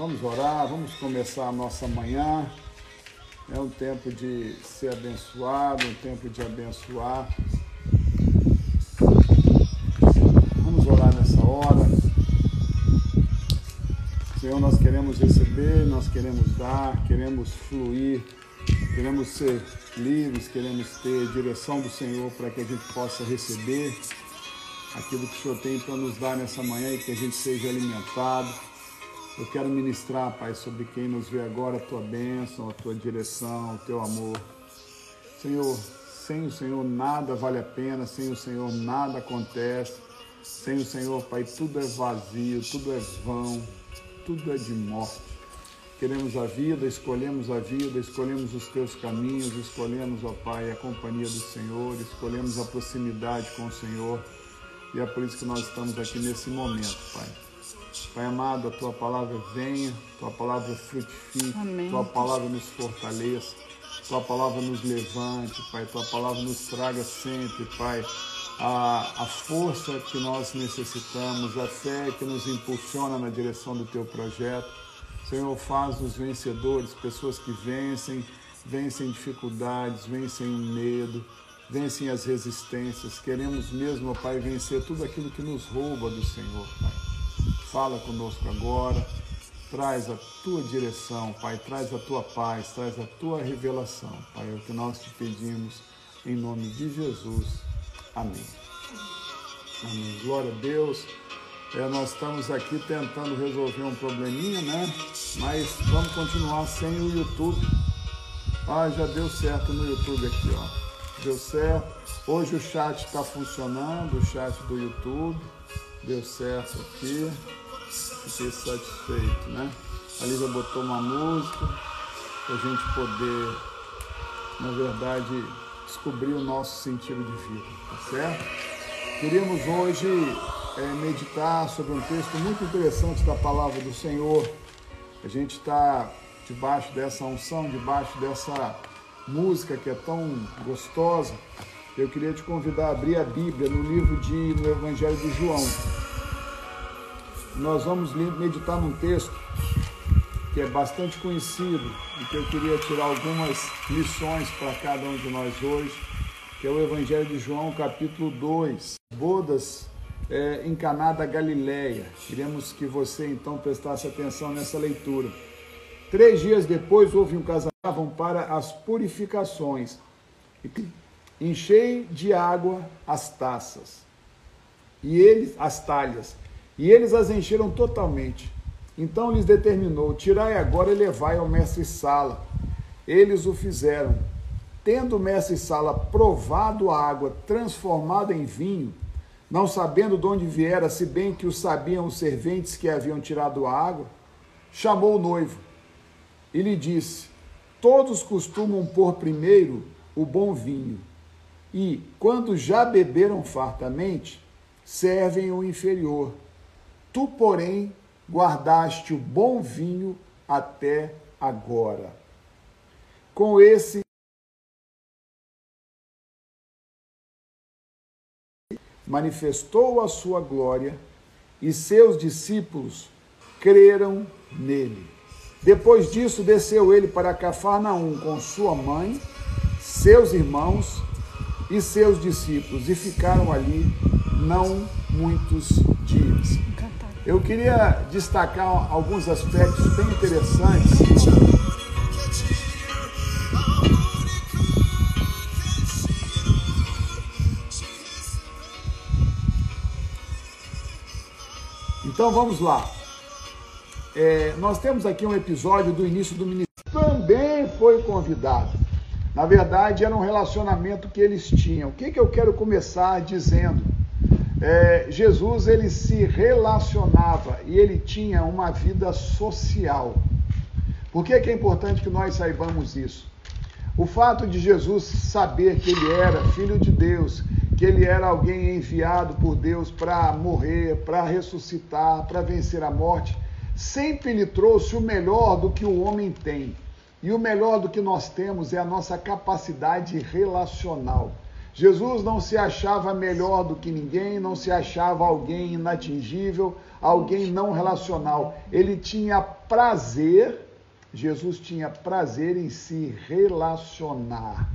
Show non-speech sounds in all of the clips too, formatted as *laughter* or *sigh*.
Vamos orar, vamos começar a nossa manhã. É um tempo de ser abençoado, um tempo de abençoar. Vamos orar nessa hora. Senhor, nós queremos receber, nós queremos dar, queremos fluir, queremos ser livres, queremos ter direção do Senhor para que a gente possa receber aquilo que o Senhor tem para nos dar nessa manhã e que a gente seja alimentado. Eu quero ministrar, Pai, sobre quem nos vê agora, a tua bênção, a tua direção, o teu amor. Senhor, sem o Senhor nada vale a pena, sem o Senhor nada acontece. Sem o Senhor, Pai, tudo é vazio, tudo é vão, tudo é de morte. Queremos a vida, escolhemos a vida, escolhemos os teus caminhos, escolhemos, ó Pai, a companhia do Senhor, escolhemos a proximidade com o Senhor. E é por isso que nós estamos aqui nesse momento, Pai. Pai amado, a tua palavra venha, tua palavra frutifique, Amém. tua palavra nos fortaleça, tua palavra nos levante, Pai, tua palavra nos traga sempre, Pai, a, a força que nós necessitamos, a fé que nos impulsiona na direção do teu projeto. Senhor, faz-nos vencedores, pessoas que vencem, vencem dificuldades, vencem o medo, vencem as resistências. Queremos mesmo, Pai, vencer tudo aquilo que nos rouba do Senhor, Pai. Fala conosco agora, traz a tua direção, Pai, traz a tua paz, traz a tua revelação, Pai, é o que nós te pedimos, em nome de Jesus. Amém. Amém. Glória a Deus. É, nós estamos aqui tentando resolver um probleminha, né? Mas vamos continuar sem o YouTube. Ah, já deu certo no YouTube aqui, ó. Deu certo. Hoje o chat está funcionando, o chat do YouTube. Deu certo aqui fiquei satisfeito, né? A Lívia botou uma música para a gente poder, na verdade, descobrir o nosso sentido de vida, tá certo? Queríamos hoje é, meditar sobre um texto muito interessante da palavra do Senhor. A gente está debaixo dessa unção, debaixo dessa música que é tão gostosa. Eu queria te convidar a abrir a Bíblia no livro de no Evangelho de João nós vamos meditar num texto que é bastante conhecido e que eu queria tirar algumas lições para cada um de nós hoje, que é o Evangelho de João, capítulo 2, bodas é, em Caná da Galileia. Queremos que você então prestasse atenção nessa leitura. Três dias depois houve um casamento para as purificações. Enchei de água as taças e eles as talhas e eles as encheram totalmente. Então lhes determinou: Tirai agora e levai ao mestre-sala. Eles o fizeram. Tendo o mestre-sala provado a água transformada em vinho, não sabendo de onde viera, se bem que o sabiam os serventes que haviam tirado a água, chamou o noivo e lhe disse: Todos costumam pôr primeiro o bom vinho, e, quando já beberam fartamente, servem o inferior. Tu, porém, guardaste o bom vinho até agora. Com esse manifestou a sua glória e seus discípulos creram nele. Depois disso, desceu ele para Cafarnaum com sua mãe, seus irmãos e seus discípulos, e ficaram ali não muitos dias. Eu queria destacar alguns aspectos bem interessantes. Então vamos lá. É, nós temos aqui um episódio do início do ministério. Também foi convidado. Na verdade, era um relacionamento que eles tinham. O que, que eu quero começar dizendo? é, Jesus ele se relacionava e ele tinha uma vida social. Por que, que é importante que nós saibamos isso? O fato de Jesus saber que ele era filho de Deus, que ele era alguém enviado por Deus para morrer, para ressuscitar, para vencer a morte, sempre lhe trouxe o melhor do que o homem tem. E o melhor do que nós temos é a nossa capacidade relacional. Jesus não se achava melhor do que ninguém, não se achava alguém inatingível, alguém não relacional. Ele tinha prazer, Jesus tinha prazer em se relacionar.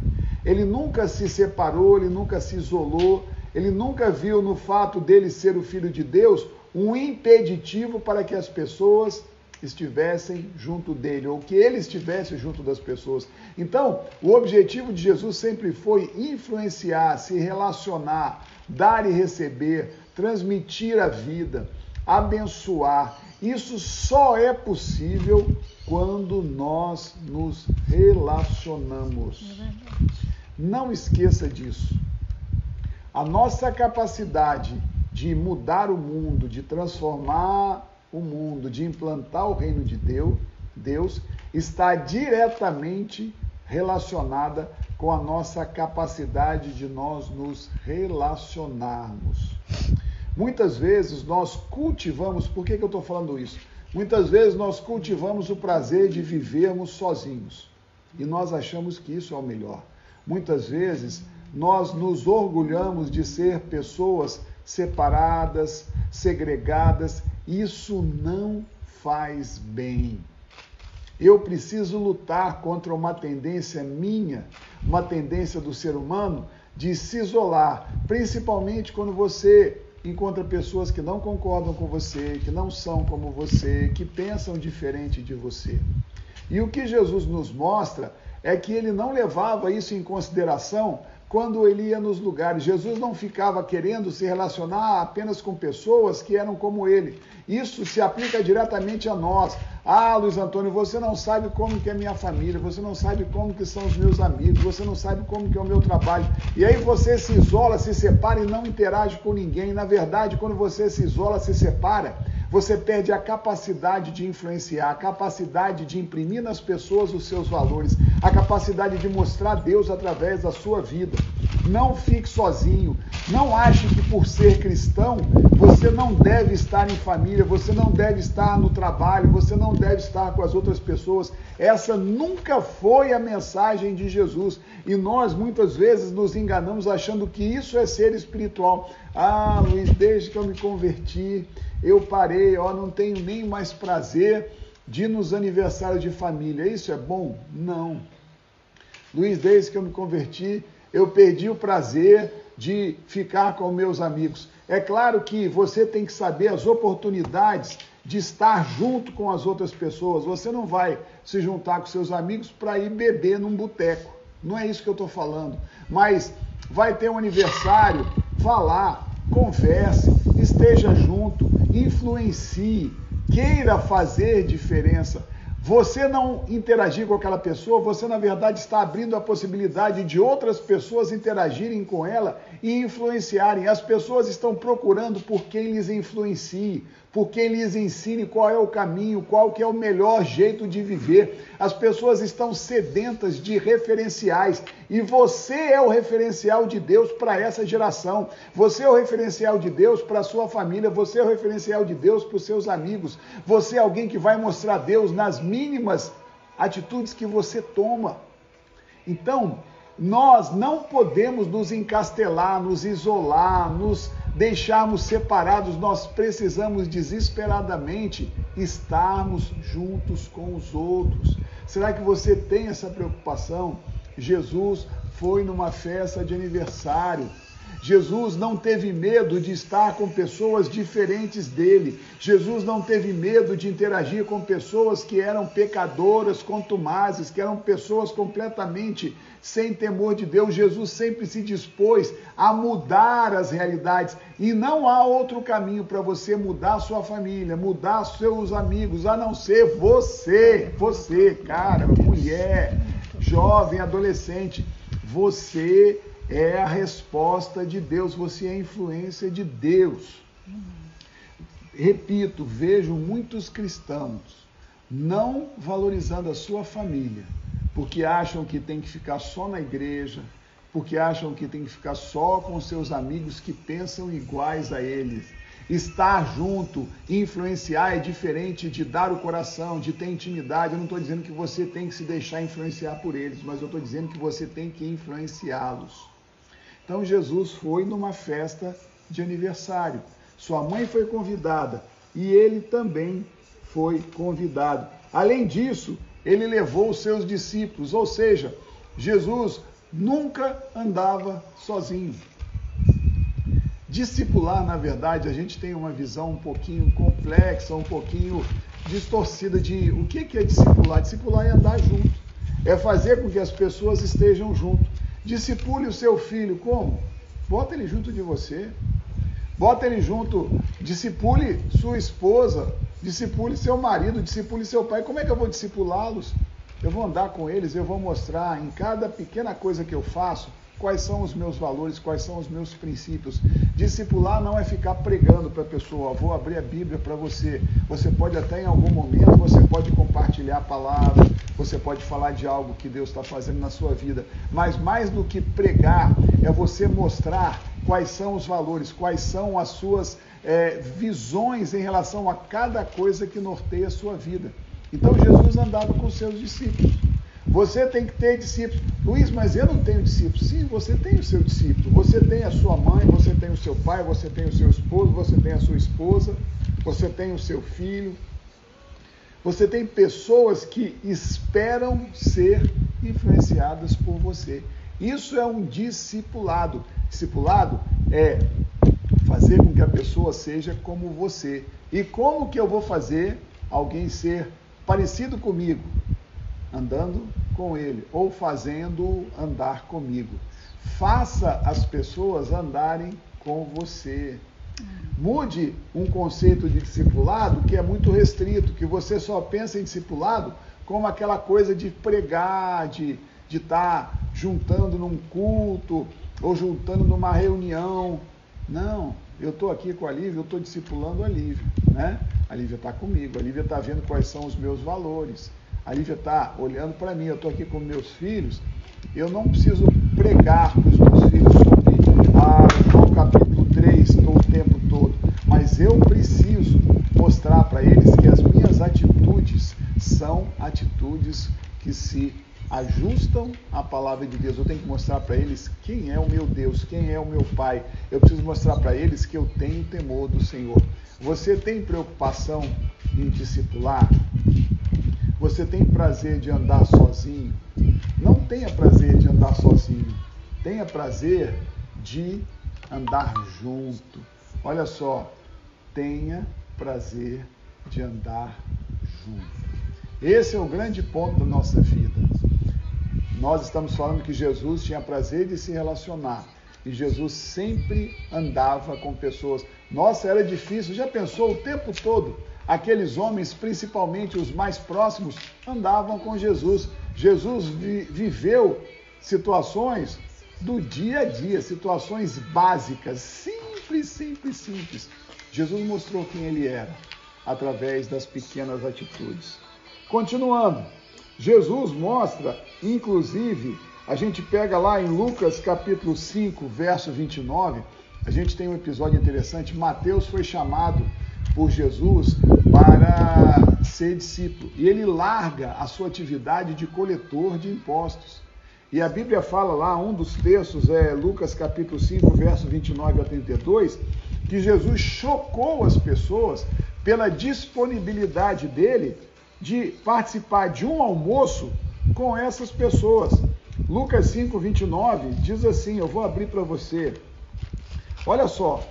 Ele nunca se separou, ele nunca se isolou, ele nunca viu no fato dele ser o filho de Deus um impeditivo para que as pessoas estivessem junto dele, ou que ele estivesse junto das pessoas. Então, o objetivo de Jesus sempre foi influenciar, se relacionar, dar e receber, transmitir a vida, abençoar. Isso só é possível quando nós nos relacionamos. É Não esqueça disso. A nossa capacidade de mudar o mundo, de transformar o mundo, de implantar o reino de Deus, Deus está diretamente relacionada com a nossa capacidade de nós nos relacionarmos. Muitas vezes nós cultivamos, por que, que eu estou falando isso? Muitas vezes nós cultivamos o prazer de vivermos sozinhos e nós achamos que isso é o melhor. Muitas vezes nós nos orgulhamos de ser pessoas separadas, segregadas isso não faz bem. Eu preciso lutar contra uma tendência minha, uma tendência do ser humano de se isolar, principalmente quando você encontra pessoas que não concordam com você, que não são como você, que pensam diferente de você. E o que Jesus nos mostra é que ele não levava isso em consideração quando ele ia nos lugares. Jesus não ficava querendo se relacionar apenas com pessoas que eram como ele. Isso se aplica diretamente a nós. Ah, Luiz Antônio, você não sabe como que é minha família, você não sabe como que são os meus amigos, você não sabe como que é o meu trabalho. E aí você se isola, se separa e não interage com ninguém. Na verdade, quando você se isola, se separa, você perde a capacidade de influenciar, a capacidade de imprimir nas pessoas os seus valores, a capacidade de mostrar Deus através da sua vida. Não fique sozinho. Não ache que por ser cristão você não deve estar em família, você não deve estar no trabalho, você não deve estar com as outras pessoas. Essa nunca foi a mensagem de Jesus. E nós muitas vezes nos enganamos achando que isso é ser espiritual. Ah, Luiz, desde que eu me converti, eu parei, ó, não tenho nem mais prazer de ir nos aniversários de família. Isso é bom? Não. Luiz, desde que eu me converti, eu perdi o prazer de ficar com meus amigos. É claro que você tem que saber as oportunidades de estar junto com as outras pessoas. Você não vai se juntar com seus amigos para ir beber num boteco. Não é isso que eu estou falando. Mas vai ter um aniversário, vá lá, converse, esteja junto, influencie, queira fazer diferença. Você não interagir com aquela pessoa, você na verdade está abrindo a possibilidade de outras pessoas interagirem com ela e influenciarem. As pessoas estão procurando por quem lhes influencie, por quem lhes ensine qual é o caminho, qual que é o melhor jeito de viver. As pessoas estão sedentas de referenciais e você é o referencial de Deus para essa geração. Você é o referencial de Deus para a sua família, você é o referencial de Deus para os seus amigos. Você é alguém que vai mostrar Deus nas mínimas atitudes que você toma. Então, nós não podemos nos encastelar, nos isolar, nos deixarmos separados, nós precisamos desesperadamente estarmos juntos com os outros. Será que você tem essa preocupação? Jesus foi numa festa de aniversário. Jesus não teve medo de estar com pessoas diferentes dele. Jesus não teve medo de interagir com pessoas que eram pecadoras, contumazes, que eram pessoas completamente sem temor de Deus, Jesus sempre se dispôs a mudar as realidades. E não há outro caminho para você mudar sua família, mudar seus amigos, a não ser você, você, cara, mulher, jovem, adolescente. Você é a resposta de Deus, você é influência de Deus. Repito, vejo muitos cristãos não valorizando a sua família porque acham que tem que ficar só na igreja, porque acham que tem que ficar só com seus amigos que pensam iguais a eles. Estar junto, influenciar é diferente de dar o coração, de ter intimidade. Eu não estou dizendo que você tem que se deixar influenciar por eles, mas eu estou dizendo que você tem que influenciá-los. Então Jesus foi numa festa de aniversário. Sua mãe foi convidada e ele também foi convidado. Além disso, ele levou os seus discípulos, ou seja, Jesus nunca andava sozinho. Discipular, na verdade, a gente tem uma visão um pouquinho complexa, um pouquinho distorcida de o que é discipular. Discipular é andar junto, é fazer com que as pessoas estejam junto. Discipule o seu filho, como? Bota ele junto de você, bota ele junto, discipule sua esposa, discipule seu marido, discipule seu pai. Como é que eu vou discipulá-los? Eu vou andar com eles, eu vou mostrar em cada pequena coisa que eu faço quais são os meus valores, quais são os meus princípios. Discipular não é ficar pregando para a pessoa, vou abrir a Bíblia para você. Você pode até em algum momento, você pode compartilhar a palavra, você pode falar de algo que Deus está fazendo na sua vida. Mas mais do que pregar, é você mostrar quais são os valores, quais são as suas é, visões em relação a cada coisa que norteia a sua vida. Então Jesus andava com seus discípulos. Você tem que ter discípulos. Luiz, mas eu não tenho discípulos. Sim, você tem o seu discípulo. Você tem a sua mãe, você tem o seu pai, você tem o seu esposo, você tem a sua esposa, você tem o seu filho. Você tem pessoas que esperam ser influenciadas por você. Isso é um discipulado. Discipulado é fazer com que a pessoa seja como você. E como que eu vou fazer alguém ser parecido comigo, andando com ele, ou fazendo andar comigo. Faça as pessoas andarem com você. Mude um conceito de discipulado que é muito restrito, que você só pensa em discipulado como aquela coisa de pregar, de estar tá juntando num culto ou juntando numa reunião. Não, eu estou aqui com a Lívia, eu estou discipulando a Lívia, né? A Lívia está comigo, a Lívia está vendo quais são os meus valores, a Lívia está olhando para mim, eu estou aqui com meus filhos, eu não preciso pregar para os meus filhos sobre ah, João capítulo 3 o tempo todo, mas eu preciso mostrar para eles que as minhas atitudes são atitudes que se ajustam à palavra de Deus. Eu tenho que mostrar para eles quem é o meu Deus, quem é o meu Pai. Eu preciso mostrar para eles que eu tenho temor do Senhor. Você tem preocupação em discipular? Você tem prazer de andar sozinho? Não tenha prazer de andar sozinho. Tenha prazer de andar junto. Olha só, tenha prazer de andar junto. Esse é o grande ponto da nossa vida. Nós estamos falando que Jesus tinha prazer de se relacionar. E Jesus sempre andava com pessoas. Nossa, era difícil. Já pensou o tempo todo? Aqueles homens, principalmente os mais próximos, andavam com Jesus. Jesus vi viveu situações do dia a dia, situações básicas, simples, simples, simples. Jesus mostrou quem ele era através das pequenas atitudes. Continuando, Jesus mostra, inclusive, a gente pega lá em Lucas capítulo 5, verso 29, a gente tem um episódio interessante. Mateus foi chamado por Jesus para ser discípulo e ele larga a sua atividade de coletor de impostos. E a Bíblia fala lá, um dos textos é Lucas capítulo 5, verso 29 a 32, que Jesus chocou as pessoas pela disponibilidade dele de participar de um almoço com essas pessoas. Lucas 5, 29 diz assim: Eu vou abrir para você. Olha só.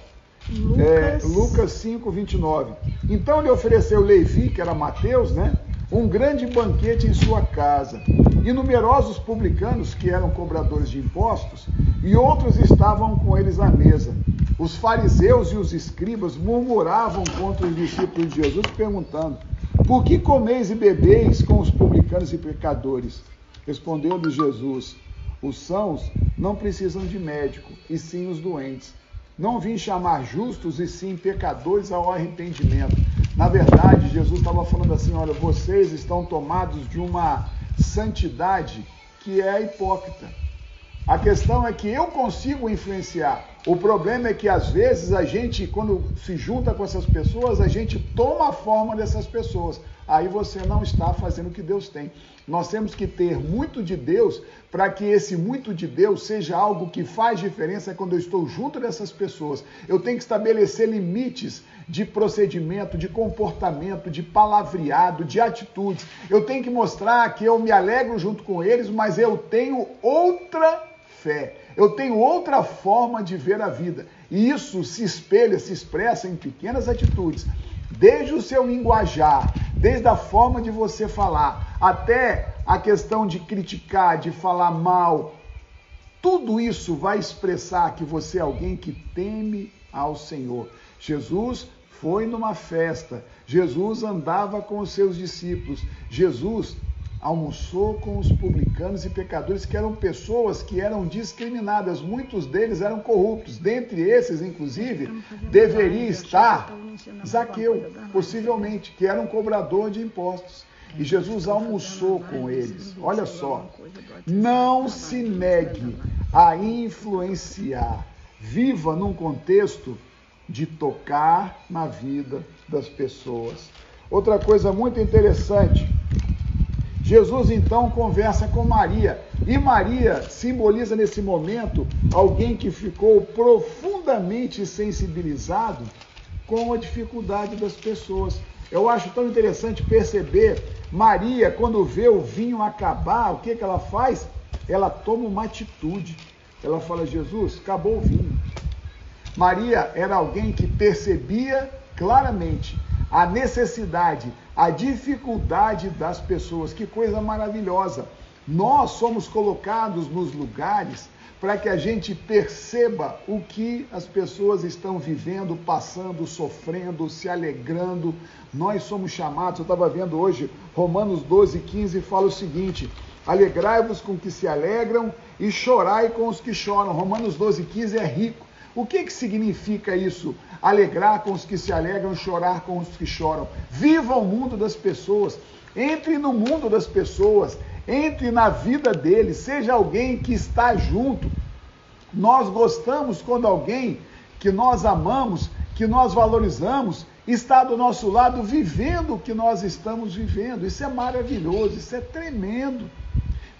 Lucas... É, Lucas 5, 29. Então lhe ofereceu Levi, que era Mateus, né? Um grande banquete em sua casa. E numerosos publicanos, que eram cobradores de impostos, e outros estavam com eles à mesa. Os fariseus e os escribas murmuravam contra os discípulos de Jesus, perguntando: Por que comeis e bebeis com os publicanos e pecadores? Respondeu-lhe Jesus: Os sãos não precisam de médico, e sim os doentes. Não vim chamar justos e sim pecadores ao arrependimento. Na verdade, Jesus estava falando assim: olha, vocês estão tomados de uma santidade que é hipócrita. A questão é que eu consigo influenciar, O problema é que às vezes a gente, quando se junta com essas pessoas, a gente toma a forma dessas pessoas. Aí você não está fazendo o que Deus tem. Nós temos que ter muito de Deus para que esse muito de Deus seja algo que faz diferença quando eu estou junto dessas pessoas. Eu tenho que estabelecer limites de procedimento, de comportamento, de palavreado, de atitudes. Eu tenho que mostrar que eu me alegro junto com eles, mas eu tenho outra fé. Eu tenho outra forma de ver a vida. E isso se espelha, se expressa em pequenas atitudes. Desde o seu linguajar, desde a forma de você falar, até a questão de criticar, de falar mal. Tudo isso vai expressar que você é alguém que teme ao Senhor. Jesus foi numa festa, Jesus andava com os seus discípulos, Jesus almoçou com os publicanos e pecadores, que eram pessoas que eram discriminadas, muitos deles eram corruptos. Dentre esses, inclusive, deveria estar Zaqueu, possivelmente, que era um cobrador de impostos. E Jesus almoçou com eles. Olha só, não se negue a influenciar. Viva num contexto de tocar na vida das pessoas. Outra coisa muito interessante Jesus então conversa com Maria. E Maria simboliza nesse momento alguém que ficou profundamente sensibilizado com a dificuldade das pessoas. Eu acho tão interessante perceber Maria, quando vê o vinho acabar, o que, que ela faz? Ela toma uma atitude. Ela fala: Jesus, acabou o vinho. Maria era alguém que percebia claramente a necessidade, a dificuldade das pessoas. Que coisa maravilhosa! Nós somos colocados nos lugares para que a gente perceba o que as pessoas estão vivendo, passando, sofrendo, se alegrando. Nós somos chamados, eu estava vendo hoje, Romanos 12, 15 fala o seguinte: alegrai-vos com os que se alegram e chorai com os que choram. Romanos 12, 15 é rico. O que, que significa isso? Alegrar com os que se alegram, chorar com os que choram. Viva o mundo das pessoas. Entre no mundo das pessoas. Entre na vida deles. Seja alguém que está junto. Nós gostamos quando alguém que nós amamos, que nós valorizamos, está do nosso lado vivendo o que nós estamos vivendo. Isso é maravilhoso, isso é tremendo.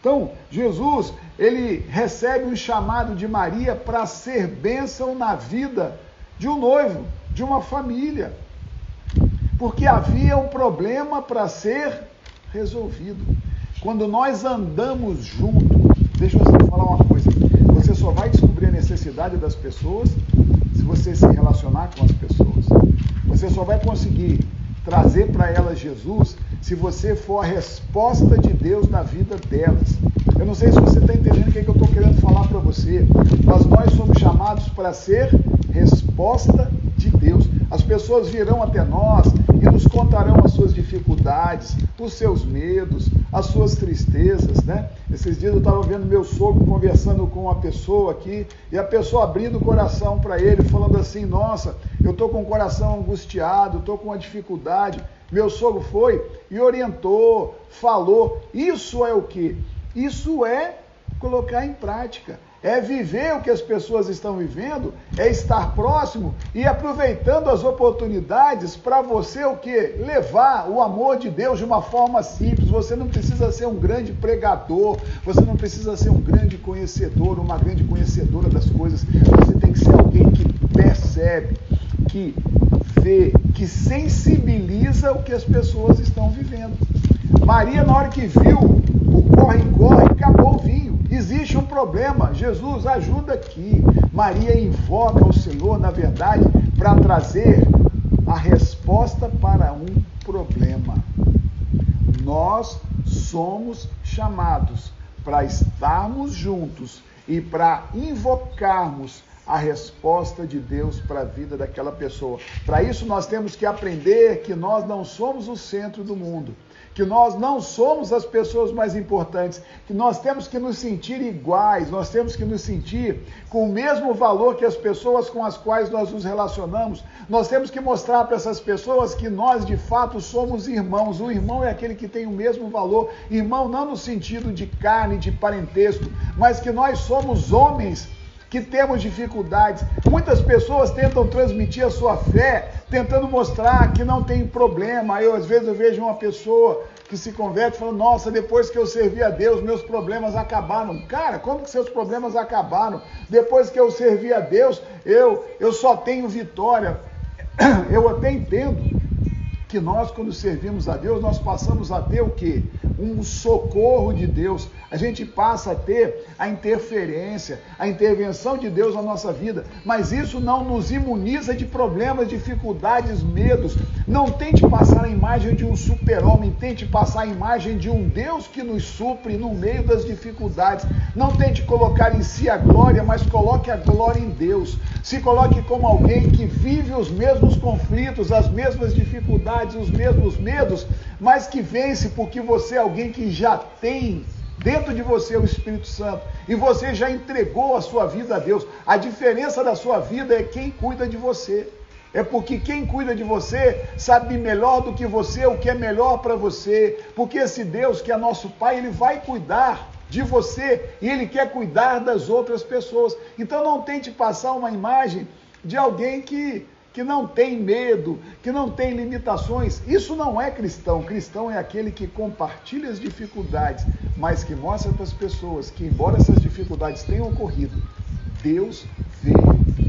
Então, Jesus, ele recebe um chamado de Maria para ser bênção na vida de um noivo, de uma família. Porque havia um problema para ser resolvido. Quando nós andamos juntos, deixa eu falar uma coisa. Você só vai descobrir a necessidade das pessoas se você se relacionar com as pessoas. Você só vai conseguir trazer para elas Jesus se você for a resposta de Deus na vida delas. Eu não sei se você está entendendo o que, é que eu estou querendo falar para você, mas nós somos chamados para ser resposta. As pessoas virão até nós e nos contarão as suas dificuldades, os seus medos, as suas tristezas, né? Esses dias eu estava vendo meu sogro conversando com uma pessoa aqui e a pessoa abrindo o coração para ele, falando assim: Nossa, eu estou com o coração angustiado, estou com uma dificuldade. Meu sogro foi e orientou, falou. Isso é o que? Isso é colocar em prática é viver o que as pessoas estão vivendo, é estar próximo e aproveitando as oportunidades para você o que? Levar o amor de Deus de uma forma simples. Você não precisa ser um grande pregador, você não precisa ser um grande conhecedor, uma grande conhecedora das coisas. Você tem que ser alguém que percebe, que vê, que sensibiliza o que as pessoas estão vivendo. Maria, na hora que viu o corre-corre, acabou o vinho. Existe um problema. Jesus, ajuda aqui. Maria invoca o Senhor, na verdade, para trazer a resposta para um problema. Nós somos chamados para estarmos juntos e para invocarmos a resposta de Deus para a vida daquela pessoa. Para isso, nós temos que aprender que nós não somos o centro do mundo que nós não somos as pessoas mais importantes, que nós temos que nos sentir iguais, nós temos que nos sentir com o mesmo valor que as pessoas com as quais nós nos relacionamos. Nós temos que mostrar para essas pessoas que nós de fato somos irmãos. O irmão é aquele que tem o mesmo valor, irmão não no sentido de carne, de parentesco, mas que nós somos homens que temos dificuldades. Muitas pessoas tentam transmitir a sua fé, tentando mostrar que não tem problema. Eu, às vezes, eu vejo uma pessoa que se converte falando, nossa, depois que eu servi a Deus, meus problemas acabaram. Cara, como que seus problemas acabaram? Depois que eu servi a Deus, eu, eu só tenho vitória. Eu até entendo que nós, quando servimos a Deus, nós passamos a ter o quê? Um socorro de Deus. A gente passa a ter a interferência, a intervenção de Deus na nossa vida. Mas isso não nos imuniza de problemas, dificuldades, medos. Não tente passar a imagem de um super-homem, tente passar a imagem de um Deus que nos supre no meio das dificuldades. Não tente colocar em si a glória, mas coloque a glória em Deus. Se coloque como alguém que vive os mesmos conflitos, as mesmas dificuldades os mesmos medos, mas que vence porque você alguém que já tem dentro de você o Espírito Santo e você já entregou a sua vida a Deus. A diferença da sua vida é quem cuida de você. É porque quem cuida de você sabe melhor do que você o que é melhor para você. Porque esse Deus que é nosso Pai, ele vai cuidar de você e ele quer cuidar das outras pessoas. Então não tente passar uma imagem de alguém que que não tem medo, que não tem limitações. Isso não é cristão. Cristão é aquele que compartilha as dificuldades, mas que mostra para as pessoas que, embora essas dificuldades tenham ocorrido, Deus veio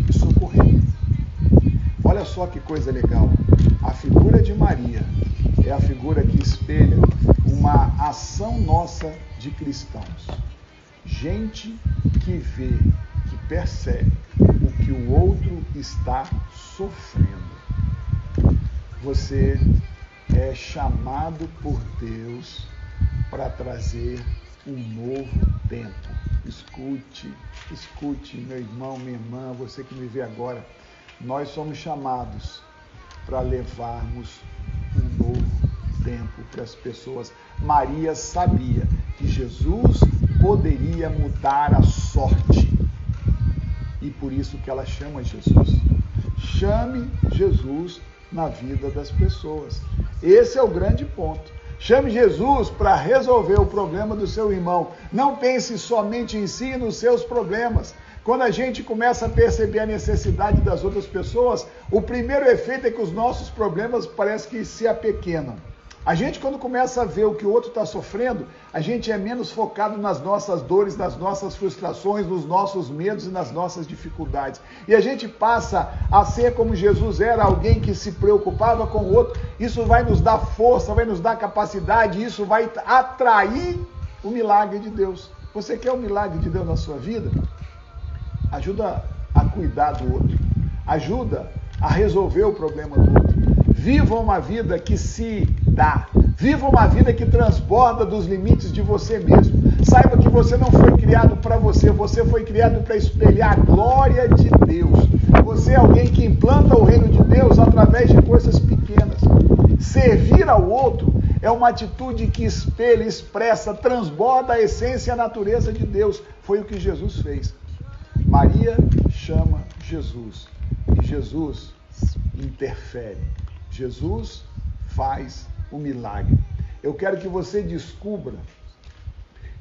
e socorreu. Olha só que coisa legal. A figura de Maria é a figura que espelha uma ação nossa de cristãos. Gente que vê, que percebe o que o outro está sofrendo. Você é chamado por Deus para trazer um novo tempo. Escute, escute, meu irmão, minha irmã, você que me vê agora. Nós somos chamados para levarmos um novo tempo para as pessoas. Maria sabia que Jesus poderia mudar a sorte. E por isso que ela chama Jesus. Chame Jesus na vida das pessoas. Esse é o grande ponto. Chame Jesus para resolver o problema do seu irmão. Não pense somente em si e nos seus problemas. Quando a gente começa a perceber a necessidade das outras pessoas, o primeiro efeito é que os nossos problemas parecem que se apequenam. A gente, quando começa a ver o que o outro está sofrendo, a gente é menos focado nas nossas dores, nas nossas frustrações, nos nossos medos e nas nossas dificuldades. E a gente passa a ser como Jesus era, alguém que se preocupava com o outro. Isso vai nos dar força, vai nos dar capacidade, isso vai atrair o milagre de Deus. Você quer o milagre de Deus na sua vida? Ajuda a cuidar do outro, ajuda a resolver o problema do outro. Viva uma vida que se dá. Viva uma vida que transborda dos limites de você mesmo. Saiba que você não foi criado para você, você foi criado para espelhar a glória de Deus. Você é alguém que implanta o reino de Deus através de coisas pequenas. Servir ao outro é uma atitude que espelha, expressa, transborda a essência e a natureza de Deus. Foi o que Jesus fez. Maria chama Jesus e Jesus interfere. Jesus faz o milagre. Eu quero que você descubra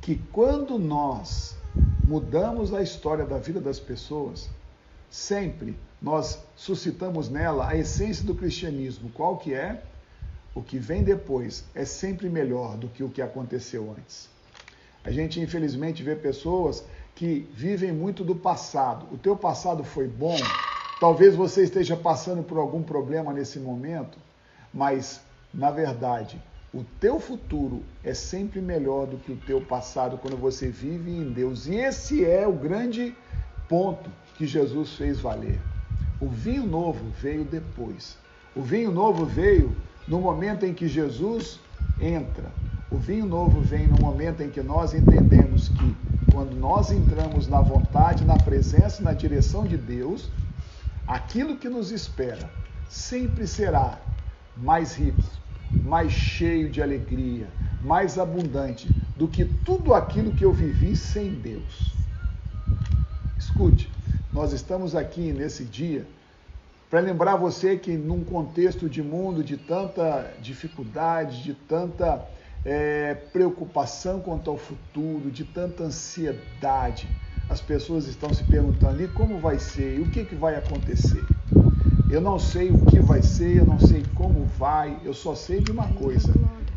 que quando nós mudamos a história da vida das pessoas, sempre nós suscitamos nela a essência do cristianismo. Qual que é? O que vem depois é sempre melhor do que o que aconteceu antes. A gente infelizmente vê pessoas que vivem muito do passado. O teu passado foi bom, Talvez você esteja passando por algum problema nesse momento, mas na verdade, o teu futuro é sempre melhor do que o teu passado quando você vive em Deus. E esse é o grande ponto que Jesus fez valer. O vinho novo veio depois. O vinho novo veio no momento em que Jesus entra. O vinho novo vem no momento em que nós entendemos que quando nós entramos na vontade, na presença, na direção de Deus, aquilo que nos espera sempre será mais rico, mais cheio de alegria, mais abundante do que tudo aquilo que eu vivi sem Deus. Escute, nós estamos aqui nesse dia para lembrar você que num contexto de mundo de tanta dificuldade, de tanta é, preocupação quanto ao futuro, de tanta ansiedade, as pessoas estão se perguntando: e como vai ser? E o que, que vai acontecer? Eu não sei o que vai ser, eu não sei como vai, eu só sei de uma coisa: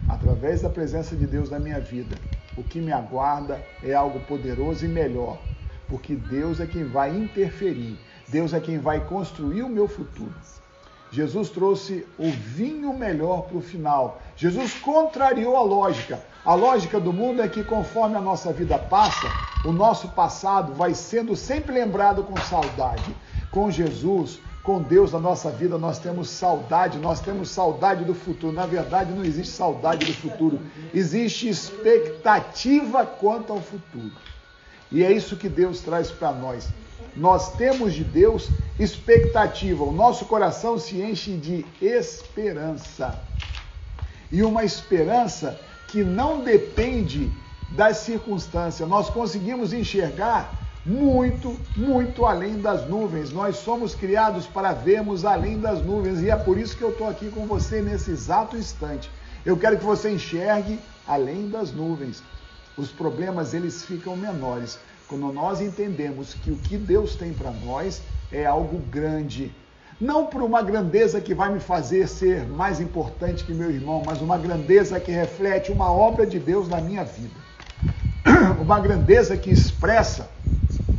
através da presença de Deus na minha vida, o que me aguarda é algo poderoso e melhor, porque Deus é quem vai interferir, Deus é quem vai construir o meu futuro. Jesus trouxe o vinho melhor para o final. Jesus contrariou a lógica. A lógica do mundo é que conforme a nossa vida passa, o nosso passado vai sendo sempre lembrado com saudade. Com Jesus, com Deus na nossa vida, nós temos saudade, nós temos saudade do futuro. Na verdade, não existe saudade do futuro, existe expectativa quanto ao futuro. E é isso que Deus traz para nós. Nós temos de Deus expectativa, o nosso coração se enche de esperança. E uma esperança que não depende das circunstâncias. Nós conseguimos enxergar muito, muito além das nuvens. Nós somos criados para vermos além das nuvens e é por isso que eu estou aqui com você nesse exato instante. Eu quero que você enxergue além das nuvens. Os problemas eles ficam menores quando nós entendemos que o que Deus tem para nós é algo grande. Não por uma grandeza que vai me fazer ser mais importante que meu irmão, mas uma grandeza que reflete uma obra de Deus na minha vida. *clears throat* Uma grandeza que expressa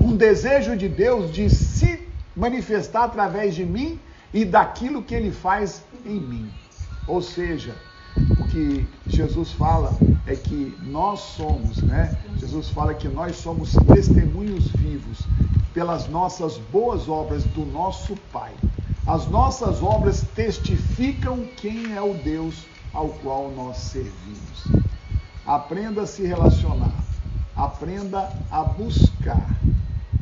um desejo de Deus de se manifestar através de mim e daquilo que ele faz em mim. Ou seja, o que Jesus fala é que nós somos, né? Jesus fala que nós somos testemunhos vivos pelas nossas boas obras do nosso Pai. As nossas obras testificam quem é o Deus ao qual nós servimos. Aprenda a se relacionar, aprenda a buscar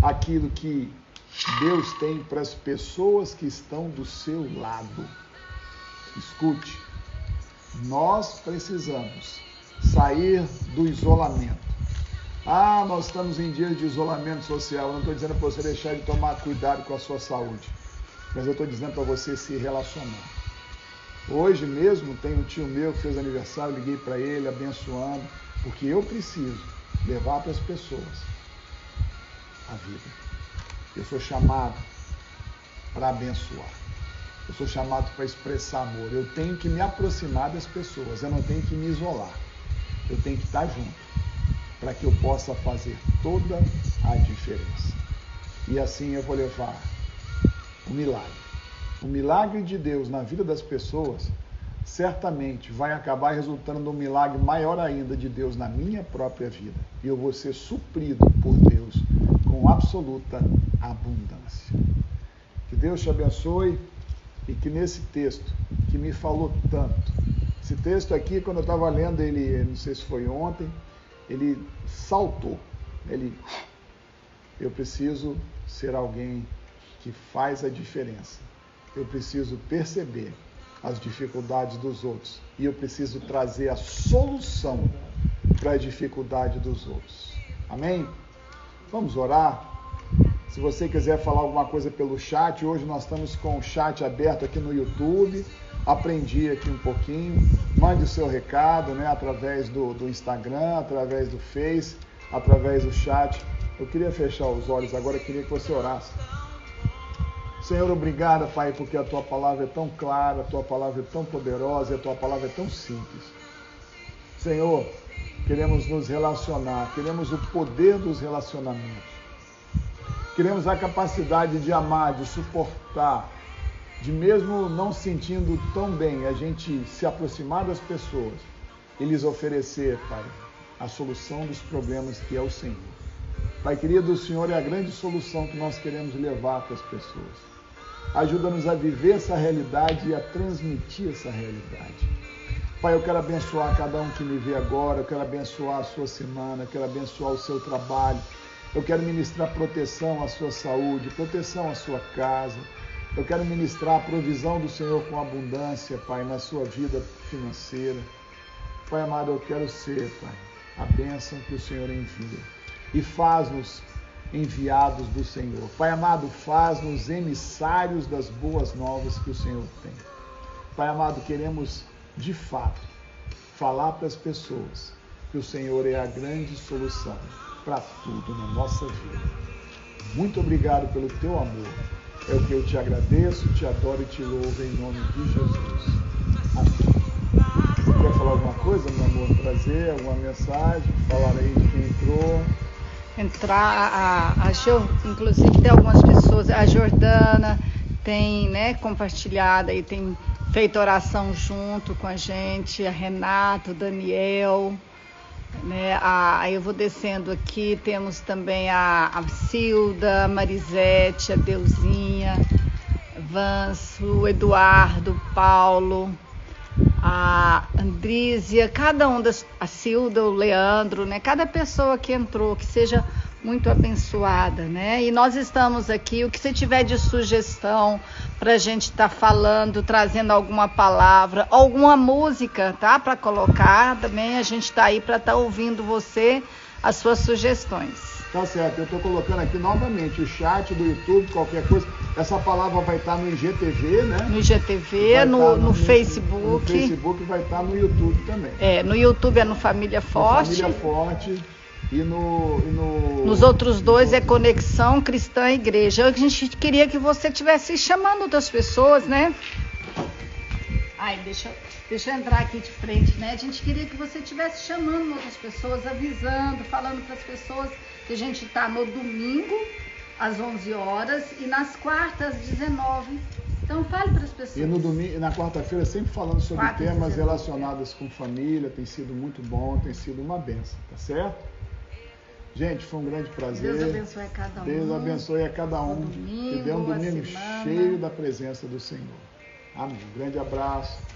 aquilo que Deus tem para as pessoas que estão do seu lado. Escute, nós precisamos sair do isolamento. Ah, nós estamos em dias de isolamento social. Eu não estou dizendo para você deixar de tomar cuidado com a sua saúde, mas eu estou dizendo para você se relacionar. Hoje mesmo tem um tio meu que fez aniversário, liguei para ele abençoando, porque eu preciso levar para as pessoas a vida. Eu sou chamado para abençoar. Eu sou chamado para expressar amor. Eu tenho que me aproximar das pessoas. Eu não tenho que me isolar. Eu tenho que estar junto para que eu possa fazer toda a diferença. E assim eu vou levar o milagre. O milagre de Deus na vida das pessoas certamente vai acabar resultando num milagre maior ainda de Deus na minha própria vida. E eu vou ser suprido por Deus com absoluta abundância. Que Deus te abençoe e que nesse texto que me falou tanto, esse texto aqui, quando eu estava lendo ele, não sei se foi ontem, ele saltou. Ele, eu preciso ser alguém que faz a diferença. Eu preciso perceber as dificuldades dos outros e eu preciso trazer a solução para a dificuldade dos outros. Amém? Vamos orar. Se você quiser falar alguma coisa pelo chat, hoje nós estamos com o chat aberto aqui no YouTube. Aprendi aqui um pouquinho. Mande o seu recado né, através do, do Instagram, através do Face, através do chat. Eu queria fechar os olhos agora, queria que você orasse. Senhor, obrigado, Pai, porque a tua palavra é tão clara, a tua palavra é tão poderosa e a tua palavra é tão simples. Senhor, queremos nos relacionar, queremos o poder dos relacionamentos. Queremos a capacidade de amar, de suportar, de mesmo não sentindo tão bem, a gente se aproximar das pessoas e lhes oferecer, Pai, a solução dos problemas que é o Senhor. Pai querido, o Senhor é a grande solução que nós queremos levar para as pessoas. Ajuda-nos a viver essa realidade e a transmitir essa realidade. Pai, eu quero abençoar cada um que me vê agora, eu quero abençoar a sua semana, eu quero abençoar o seu trabalho, eu quero ministrar proteção à sua saúde, proteção à sua casa. Eu quero ministrar a provisão do Senhor com abundância, Pai, na sua vida financeira. Pai amado, eu quero ser, Pai, a bênção que o Senhor envia. E faz-nos enviados do Senhor. Pai amado, faz-nos emissários das boas novas que o Senhor tem. Pai amado, queremos de fato falar para as pessoas que o Senhor é a grande solução para tudo na nossa vida. Muito obrigado pelo teu amor. É o que eu te agradeço, te adoro e te louvo em nome de Jesus. Amém. Quer falar alguma coisa, meu amor? Trazer alguma mensagem? Falar aí de quem entrou? Entrar, a, a, inclusive tem algumas pessoas, a Jordana tem né, compartilhado e tem feito oração junto com a gente, a Renato, Daniel. Né, a, eu vou descendo aqui, temos também a, a Cilda, a Marisete, a Deusinha, Vanso, Eduardo, Paulo, a Andrísia, cada um das, a Cilda, o Leandro, né, cada pessoa que entrou, que seja muito abençoada, né? E nós estamos aqui, o que você tiver de sugestão para a gente estar tá falando, trazendo alguma palavra, alguma música, tá? Para colocar também, a gente está aí para estar tá ouvindo você, as suas sugestões. Tá certo, eu estou colocando aqui novamente o chat do YouTube, qualquer coisa. Essa palavra vai estar tá no IGTV, né? No IGTV, no, no, no, Facebook. No Facebook vai estar no YouTube também. É, no YouTube é no Família Forte. No Família Forte. E no, e no, Nos outros dois é Conexão Cristã Igreja. A gente queria que você estivesse chamando outras pessoas, né? Ai, deixa, deixa eu entrar aqui de frente, né? A gente queria que você estivesse chamando outras pessoas, avisando, falando para as pessoas que a gente está no domingo, às 11 horas, e nas quartas, às 19 então fale para as pessoas. E no domingo, na quarta-feira, sempre falando sobre Quarta, temas relacionados com família, tem sido muito bom, tem sido uma benção, tá certo? Gente, foi um grande prazer. Deus abençoe a cada um. Deus abençoe a cada um. Domingo, que dê um domingo cheio da presença do Senhor. Amém. Um grande abraço.